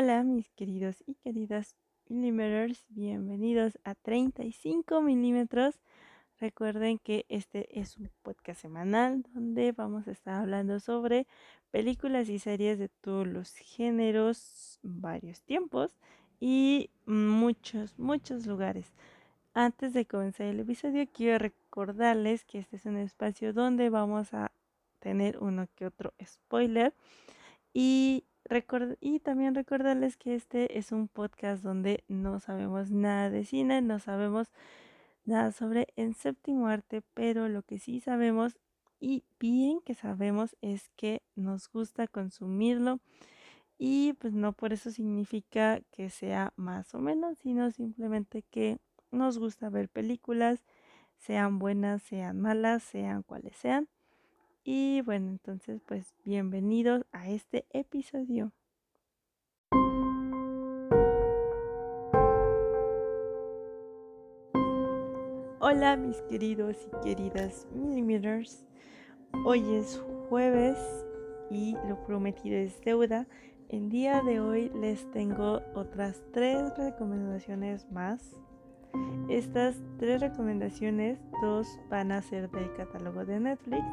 Hola mis queridos y queridas millimeters, bienvenidos a 35 milímetros. Recuerden que este es un podcast semanal donde vamos a estar hablando sobre películas y series de todos los géneros, varios tiempos y muchos, muchos lugares. Antes de comenzar el episodio quiero recordarles que este es un espacio donde vamos a tener uno que otro spoiler y y también recordarles que este es un podcast donde no sabemos nada de cine, no sabemos nada sobre el séptimo arte, pero lo que sí sabemos y bien que sabemos es que nos gusta consumirlo y pues no por eso significa que sea más o menos, sino simplemente que nos gusta ver películas, sean buenas, sean malas, sean cuales sean. Y bueno, entonces pues bienvenidos a este episodio. Hola mis queridos y queridas millimeters. Hoy es jueves y lo prometido es deuda. El día de hoy les tengo otras tres recomendaciones más. Estas tres recomendaciones, dos van a ser del catálogo de Netflix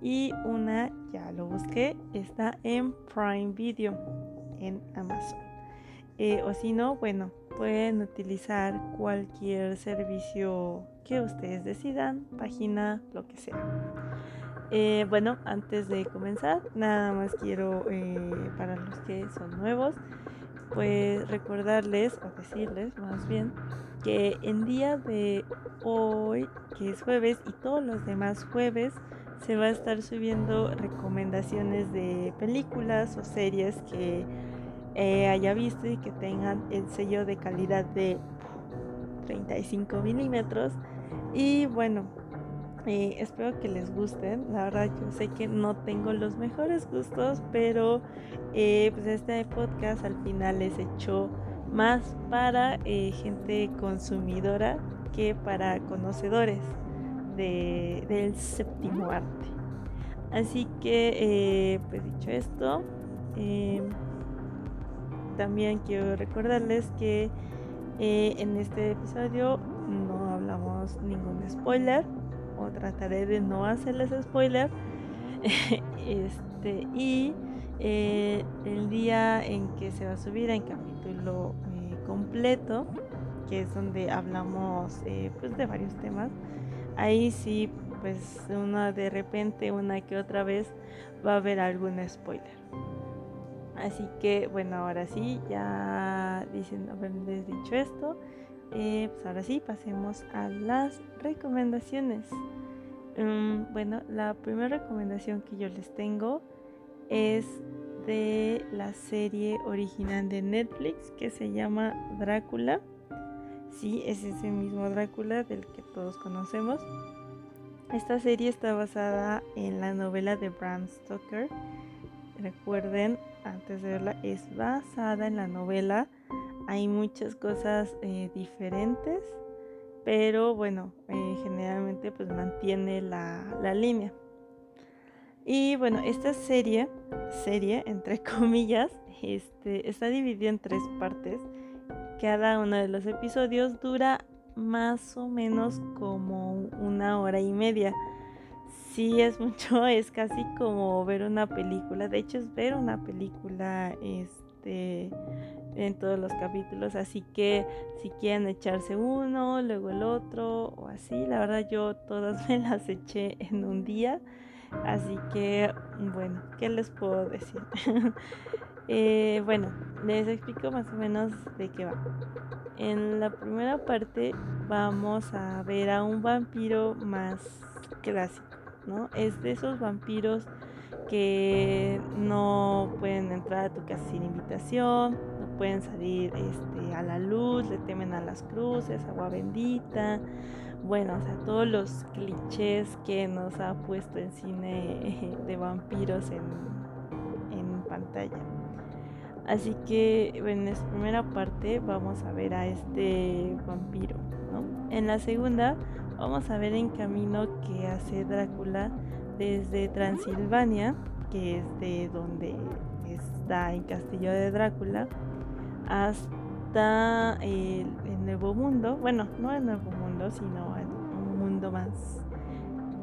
y una, ya lo busqué, está en Prime Video en Amazon. Eh, o si no, bueno, pueden utilizar cualquier servicio que ustedes decidan, página, lo que sea. Eh, bueno, antes de comenzar, nada más quiero, eh, para los que son nuevos, pues recordarles o decirles más bien que en día de hoy, que es jueves, y todos los demás jueves, se va a estar subiendo recomendaciones de películas o series que eh, haya visto y que tengan el sello de calidad de 35 milímetros. Y bueno, eh, espero que les gusten. La verdad, yo sé que no tengo los mejores gustos, pero eh, pues este podcast al final les echó más para gente consumidora que para conocedores del séptimo arte. Así que, eh, pues dicho esto, eh, también quiero recordarles que eh, en este episodio no hablamos ningún spoiler o trataré de no hacerles spoiler. este, y el día en que se va a subir en capítulo completo, que es donde hablamos pues de varios temas, ahí sí, pues una de repente, una que otra vez va a haber algún spoiler. Así que bueno, ahora sí, ya dicen, haberles dicho esto, eh, pues ahora sí, pasemos a las recomendaciones. Mm, bueno, la primera recomendación que yo les tengo es de la serie original de Netflix que se llama Drácula. Sí, es ese mismo Drácula del que todos conocemos. Esta serie está basada en la novela de Bram Stoker. Recuerden, antes de verla, es basada en la novela. Hay muchas cosas eh, diferentes, pero bueno, eh, generalmente pues mantiene la, la línea. Y bueno, esta serie, serie entre comillas, este, está dividida en tres partes. Cada uno de los episodios dura más o menos como una hora y media. Sí es mucho, es casi como ver una película. De hecho es ver una película este en todos los capítulos, así que si quieren echarse uno, luego el otro o así, la verdad yo todas me las eché en un día. Así que, bueno, ¿qué les puedo decir? Eh, bueno, les explico más o menos de qué va. En la primera parte vamos a ver a un vampiro más clásico, ¿no? Es de esos vampiros que no pueden entrar a tu casa sin invitación, no pueden salir este, a la luz, le temen a las cruces, agua bendita, bueno, o sea, todos los clichés que nos ha puesto el cine de vampiros en, en pantalla. Así que en esta primera parte vamos a ver a este vampiro. ¿no? En la segunda vamos a ver en camino que hace Drácula desde Transilvania, que es de donde es está en Castillo de Drácula hasta el, Nuevo Mundo, bueno, no el Nuevo Mundo, sino el, un mundo más,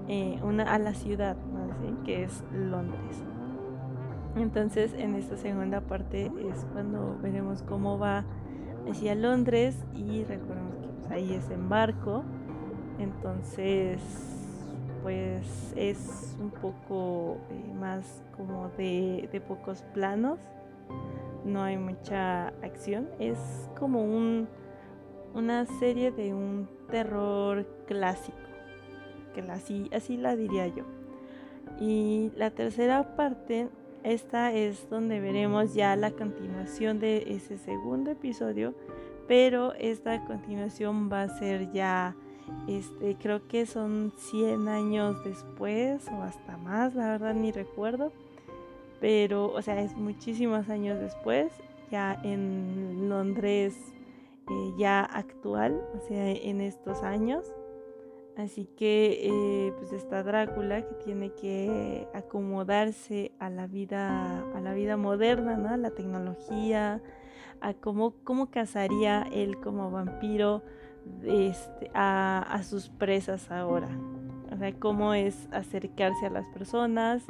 eh, una, a la ciudad, que es Londres. Entonces en esta segunda parte es cuando veremos cómo va hacia Londres y recordemos que pues, ahí es en barco. Entonces pues es un poco eh, más como de, pocos planos. No hay mucha acción. Es como un, una serie de un terror clásico. Así, así la diría yo. Y la tercera parte esta es donde veremos ya la continuación de ese segundo episodio, pero esta continuación va a ser ya, este, creo que son 100 años después o hasta más, la verdad ni recuerdo, pero, o sea, es muchísimos años después, ya en Londres eh, ya actual, o sea, en estos años. Así que eh, pues está Drácula que tiene que acomodarse a la vida, a la vida moderna, ¿no? A la tecnología, a cómo, cómo cazaría él como vampiro este, a, sus presas ahora. O sea, cómo es acercarse a las personas,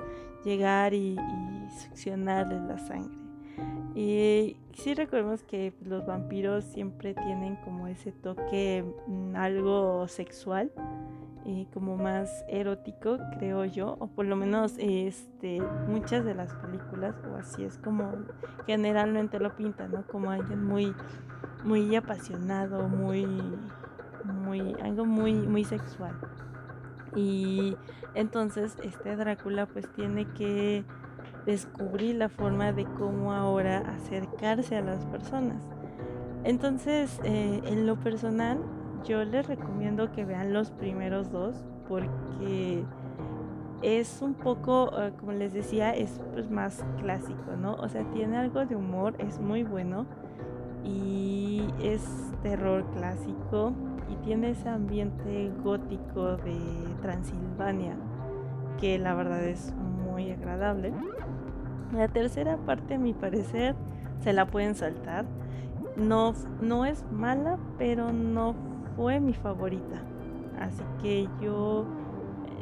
llegar y succionarles la sangre. Y sí recordemos que los vampiros siempre tienen como ese toque mm, algo sexual, y como más erótico, creo yo, o por lo menos este, muchas de las películas, o así es como generalmente lo pintan, ¿no? Como alguien muy, muy apasionado, muy, muy, algo muy, muy sexual. Y entonces este Drácula pues tiene que descubrir la forma de cómo ahora acercarse a las personas. Entonces, eh, en lo personal, yo les recomiendo que vean los primeros dos porque es un poco, eh, como les decía, es pues, más clásico, ¿no? O sea, tiene algo de humor, es muy bueno y es terror clásico y tiene ese ambiente gótico de Transilvania que la verdad es muy agradable. La tercera parte, a mi parecer, se la pueden saltar. No, no es mala, pero no fue mi favorita. Así que yo,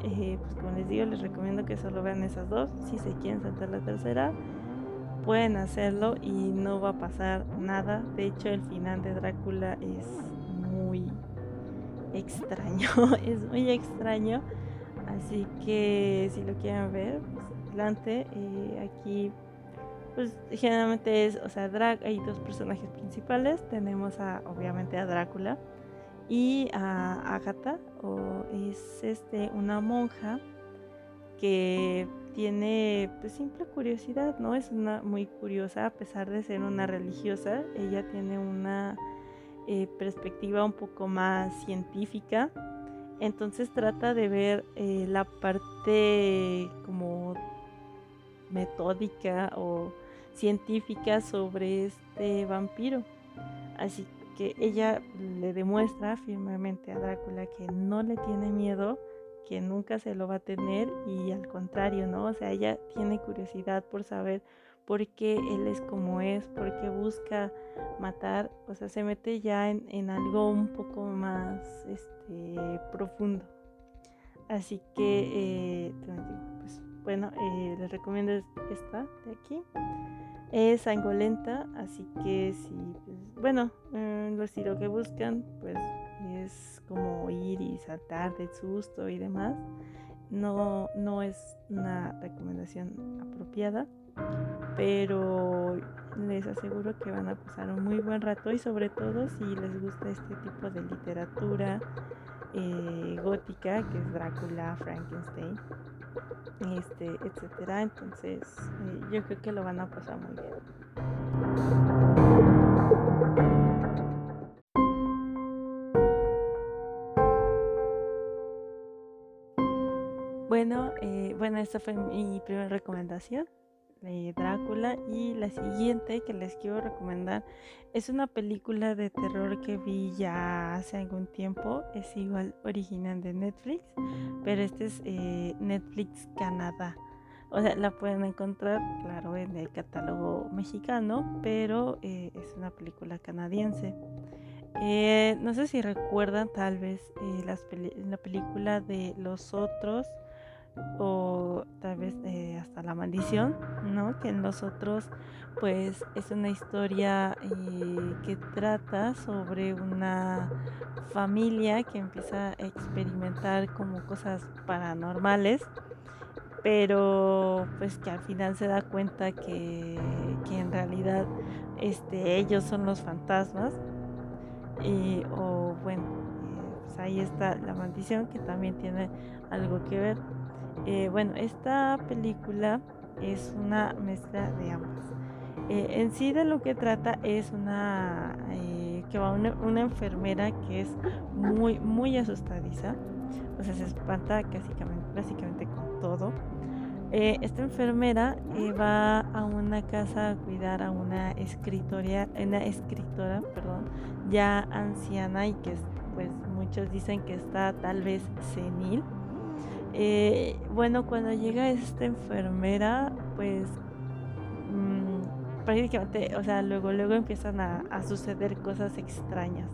eh, pues como les digo, les recomiendo que solo vean esas dos. Si se quieren saltar la tercera, pueden hacerlo y no va a pasar nada. De hecho, el final de Drácula es muy extraño. es muy extraño. Así que si lo quieren ver, Eh, aquí, pues generalmente es, o sea, drag, hay dos personajes principales. Tenemos a, obviamente, a Drácula y a Agatha, o es este, una monja que tiene pues simple curiosidad, ¿no? Es una muy curiosa a pesar de ser una religiosa, ella tiene una eh, perspectiva un poco más científica, entonces trata de ver eh, la parte como metódica o científica sobre este vampiro. Así que ella le demuestra firmemente a Drácula que no le tiene miedo, que nunca se lo va a tener y al contrario, ¿no? O sea, ella tiene curiosidad por saber por qué él es como es, por qué busca matar, o sea, se mete ya en, algo un poco más este, profundo. Así que, eh, bueno, eh, les recomiendo esta de aquí. Es sangolenta, así que si, pues, bueno, eh, lo estilo que buscan, pues es como ir y saltar de susto y demás. No, no es una recomendación apropiada, pero les aseguro que van a pasar un muy buen rato y sobre todo si les gusta este tipo de literatura eh, gótica, que es Drácula, Frankenstein, este, etcétera. Entonces, eh, yo creo que lo van a pasar muy bien. Bueno, eh, bueno, esta fue mi primera recomendación de Drácula y la siguiente que les quiero recomendar es una película de terror que vi ya hace algún tiempo es igual original de Netflix pero este es eh, Netflix Canadá O sea, la pueden encontrar, claro, en el catálogo mexicano, pero eh, es una película canadiense. Eh, no sé si recuerdan tal vez eh, la película de Los Otros o tal vez eh, hasta La Maldición, ¿no? Que en Los Otros pues es una historia que trata sobre una familia que empieza a experimentar como cosas paranormales pero pues que al final se da cuenta que, que en realidad este, ellos son los fantasmas y, o bueno, eh, pues ahí está la maldición que también tiene algo que ver. Eh, bueno, esta película es una mezcla de ambas. Eh, en sí de lo que trata es una que va una, enfermera que es muy muy asustadiza, o sea se espanta básicamente, básicamente con todo eh, esta enfermera eh, va a una casa a cuidar a una escritora, una escritora, perdón, ya anciana y que pues muchos dicen que está tal vez senil. Eh, bueno, cuando llega esta enfermera, pues mmm, prácticamente, o sea, luego luego empiezan a, a suceder cosas extrañas.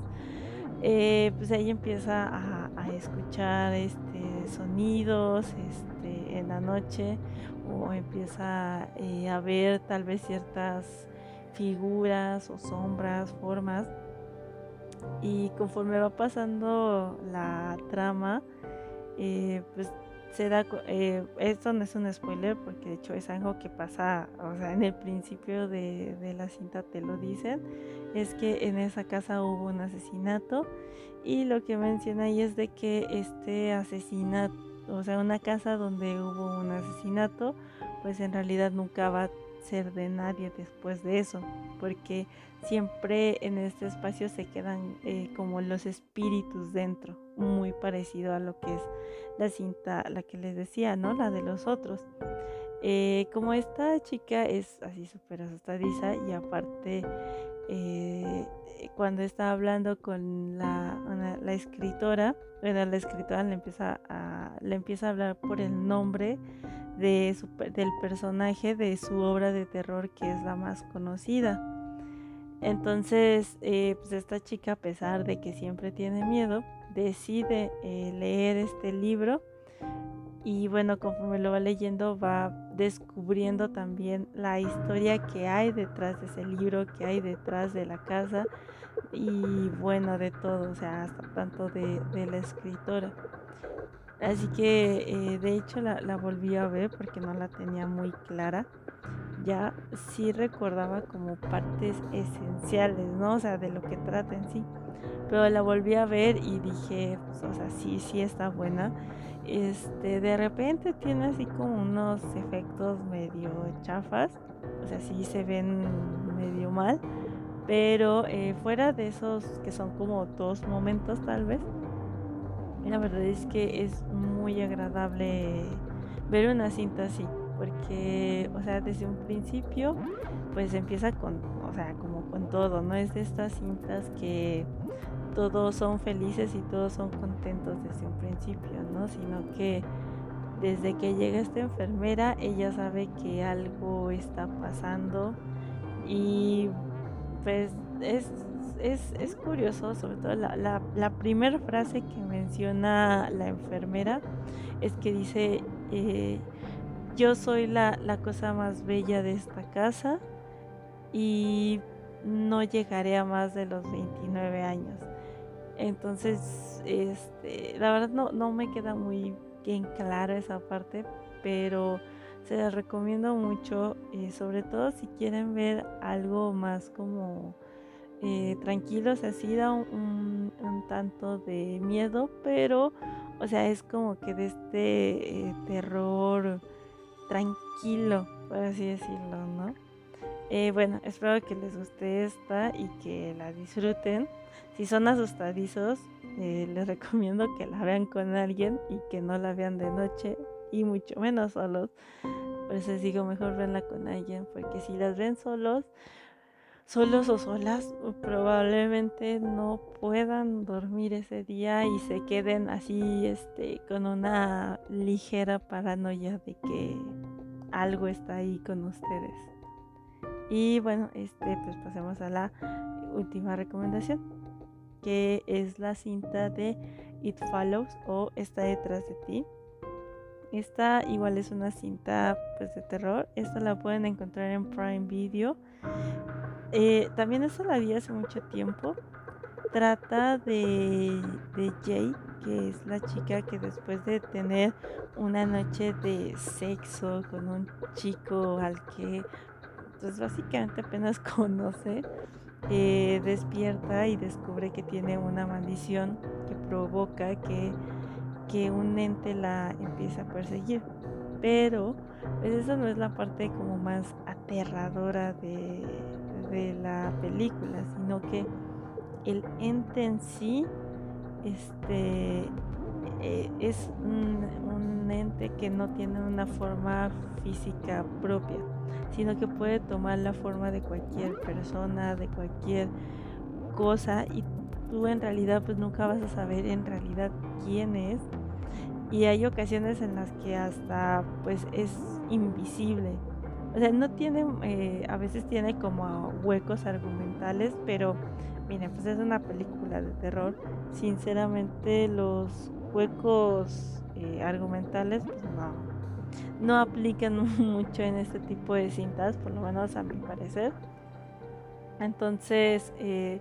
pues ella empieza a, a escuchar este sonidos, este en la noche o empieza eh, a ver tal vez ciertas figuras o sombras, formas. Y conforme va pasando la trama, eh, pues se da, eh, esto no es un spoiler porque de hecho es algo que pasa, o sea, en el principio de, de, la cinta te lo dicen, es que en esa casa hubo un asesinato y lo que menciona ahí es de que este asesinato o sea, una casa donde hubo un asesinato, pues en realidad nunca va ser de nadie después de eso, porque siempre en este espacio se quedan eh, como los espíritus dentro, muy parecido a lo que es la cinta, la que les decía, ¿no? La de los otros. Eh, como esta chica es así súper asustadiza y aparte eh, cuando está hablando con la, la escritora, la escritora le empieza a, le empieza a hablar por el nombre de del personaje de su obra de terror que es la más conocida. Entonces, eh, pues esta chica, a pesar de que siempre tiene miedo, decide eh, leer este libro y bueno, conforme lo va leyendo va descubriendo también la historia que hay detrás de ese libro, que hay detrás de la casa y bueno, de todo, o sea, hasta tanto de, la escritora. Así que eh, de hecho la, la, volví a ver porque no la tenía muy clara. Ya sí recordaba como partes esenciales, ¿no? O sea, de lo que trata en sí. Pero la volví a ver y dije, pues, o sea, sí, sí está buena. Este, de repente tiene así como unos efectos medio chafas. O sea, sí se ven medio mal pero eh, fuera de esos que son como dos momentos tal vez, la verdad es que es muy agradable ver una cinta así, porque, o sea, desde un principio, pues empieza con, o sea, como con todo, no es de estas cintas que todos son felices y todos son contentos desde un principio, ¿no? Sino que desde que llega esta enfermera, ella sabe que algo está pasando y pues es, es, curioso, sobre todo la, la, primera frase que menciona la enfermera es que dice, eh, yo soy la, la cosa más bella de esta casa y no llegaré a más de los 29 años. Entonces, este, la verdad no, no me queda muy bien claro esa parte, pero se las recomiendo mucho, eh, sobre todo si quieren ver algo más como eh, tranquilos, así da un, tanto de miedo, pero, o sea, es como que de este eh, terror tranquilo, por así decirlo, ¿no? bueno, espero que les guste esta y que la disfruten. Si son asustadizos, les recomiendo que la vean con alguien y que no la vean de noche y mucho menos solos. Por eso les digo, mejor verla con alguien, porque si las ven solos, solos o solas, probablemente no puedan dormir ese día y se queden así, este, con una ligera paranoia de que algo está ahí con ustedes. Y bueno, este, pues pasemos a la última recomendación, que es la cinta de It Follows o Está detrás de ti. Esta igual es una cinta pues de terror. Esta la pueden encontrar en Prime Video. Eh, también esta la vi hace mucho tiempo. Trata de, de Jay, que es la chica que después de tener una noche de sexo con un chico al que pues básicamente apenas conoce, eh, despierta y descubre que tiene una maldición que provoca que, que un ente la empiece a perseguir. Pero pues esa no es la parte como más aterradora de la película, sino que el ente en sí este, eh, es un, ente que no tiene una forma física propia, sino que puede tomar la forma de cualquier persona, de cualquier cosa y tú en realidad pues nunca vas a saber en realidad quién es. Y hay ocasiones en las que hasta pues es invisible o sea no tiene eh, a veces tiene como huecos argumentales pero Miren, pues es una película de terror. Sinceramente, los huecos eh, argumentales, pues no, no aplican mucho en este tipo de cintas, por lo menos a mi parecer. Entonces, eh,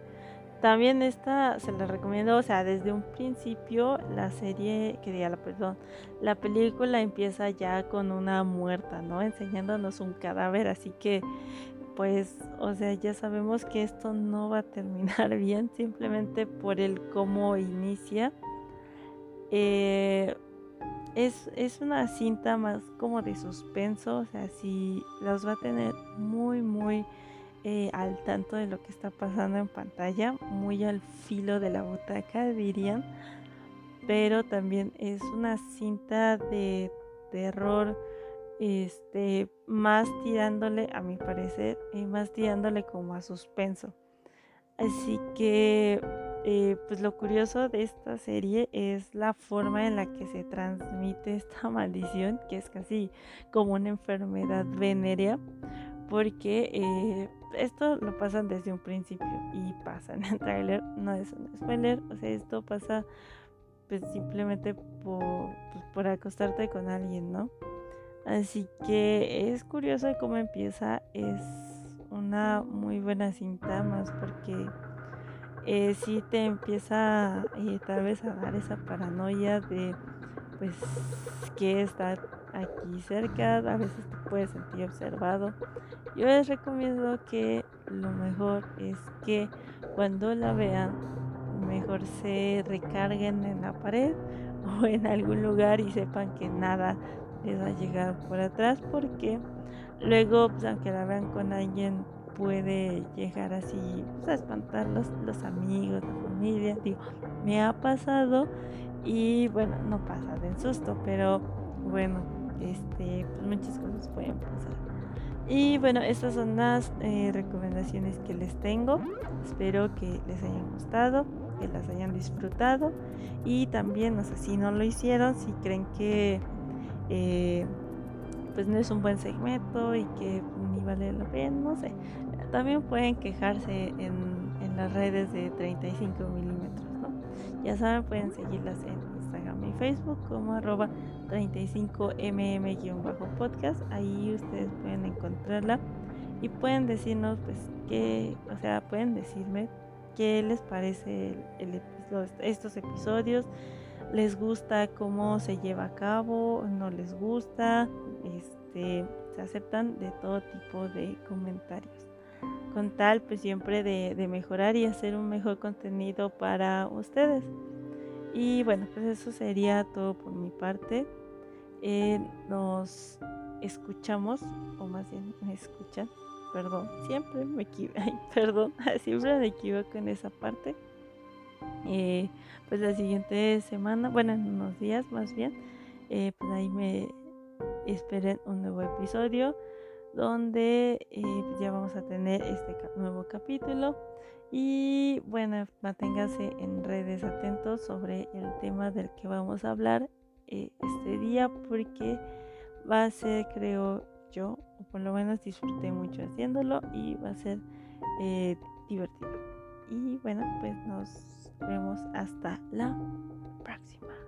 también esta se la recomiendo, o sea, desde un principio la serie, quería la perdón, la película empieza ya con una muerta, ¿no? Enseñándonos un cadáver, así que pues, o sea, ya sabemos que esto no va a terminar bien simplemente por el cómo inicia. Eh, es, una cinta más como de suspenso, o sea, si los va a tener muy, muy eh, al tanto de lo que está pasando en pantalla, muy al filo de la butaca, dirían. Pero también es una cinta de terror este, más tirándole, a mi parecer, y más tirándole como a suspenso. Así que, eh, pues lo curioso de esta serie es la forma en la que se transmite esta maldición, que es casi como una enfermedad venérea, porque eh, esto lo pasan desde un principio y pasa en el trailer, no es un spoiler, o sea, esto pasa pues simplemente por, pues, por acostarte con alguien, ¿no? Así que es curioso cómo empieza. Es una muy buena cinta más porque eh, sí te empieza eh, tal vez a dar esa paranoia de pues que está aquí cerca, a veces te puedes sentir observado. Yo les recomiendo que lo mejor es que cuando la vean, mejor se recarguen en la pared o en algún lugar y sepan que nada les va a llegar por atrás porque luego, pues, aunque la vean con alguien, puede llegar así pues, a espantar los, los amigos, la familia. Digo, me ha pasado y bueno, no pasa de susto, pero bueno, este, pues muchas cosas pueden pasar. Y bueno, estas son las eh, recomendaciones que les tengo. Espero que les hayan gustado, que las hayan disfrutado. Y también, no sé si no lo hicieron, si creen que eh, pues no es un buen segmento y que ni vale la pena, no sé. También pueden quejarse en, las redes de 35 milímetros, ¿no? Ya saben, pueden seguirlas en Instagram y Facebook como arroba 35mm-podcast. Ahí ustedes pueden encontrarla y pueden decirnos, pues, qué, o sea, pueden decirme qué les parece estos episodios les gusta cómo se lleva a cabo, no les gusta, este, se aceptan de todo tipo de comentarios. Con tal, pues siempre de, mejorar y hacer un mejor contenido para ustedes. Y bueno, pues eso sería todo por mi parte. Eh, nos escuchamos, o más bien me escuchan, perdón, siempre me equivoco, perdón, siempre me equivoco en esa parte. Eh, pues la siguiente semana, bueno, en unos días más bien, eh, pues ahí me esperen un nuevo episodio donde pues ya vamos a tener este nuevo capítulo y bueno, manténgase en redes atentos sobre el tema del que vamos a hablar este día porque va a ser creo yo, o por lo menos disfruté mucho haciéndolo y va a ser eh, divertido. Y bueno, pues nos vemos hasta la próxima.